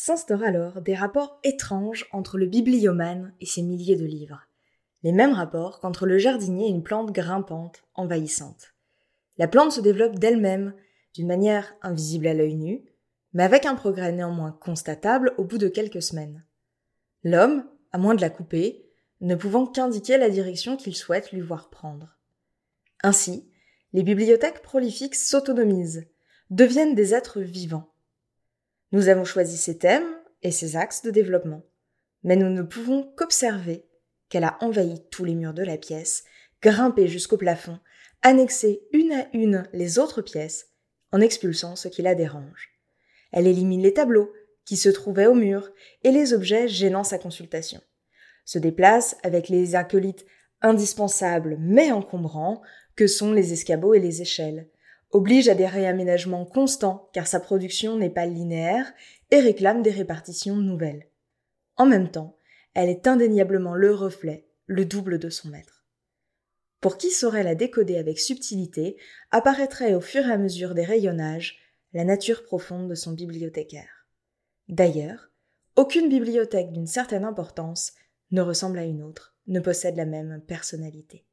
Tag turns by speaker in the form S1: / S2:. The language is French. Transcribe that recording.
S1: s'instaurent alors des rapports étranges entre le bibliomane et ses milliers de livres. Les mêmes rapports qu'entre le jardinier et une plante grimpante, envahissante. La plante se développe d'elle-même, d'une manière invisible à l'œil nu, mais avec un progrès néanmoins constatable au bout de quelques semaines. L'homme, à moins de la couper, ne pouvant qu'indiquer la direction qu'il souhaite lui voir prendre. Ainsi, les bibliothèques prolifiques s'autonomisent, deviennent des êtres vivants. Nous avons choisi ces thèmes et ces axes de développement, mais nous ne pouvons qu'observer qu'elle a envahi tous les murs de la pièce, grimpé jusqu'au plafond, annexé une à une les autres pièces, en expulsant ce qui la dérange. Elle élimine les tableaux qui se trouvaient au mur et les objets gênant sa consultation. Se déplace avec les acolytes indispensables mais encombrants que sont les escabeaux et les échelles, oblige à des réaménagements constants car sa production n'est pas linéaire et réclame des répartitions nouvelles. En même temps, elle est indéniablement le reflet, le double de son maître. Pour qui saurait la décoder avec subtilité, apparaîtrait au fur et à mesure des rayonnages la nature profonde de son bibliothécaire. D'ailleurs, aucune bibliothèque d'une certaine importance ne ressemble à une autre, ne possède la même personnalité.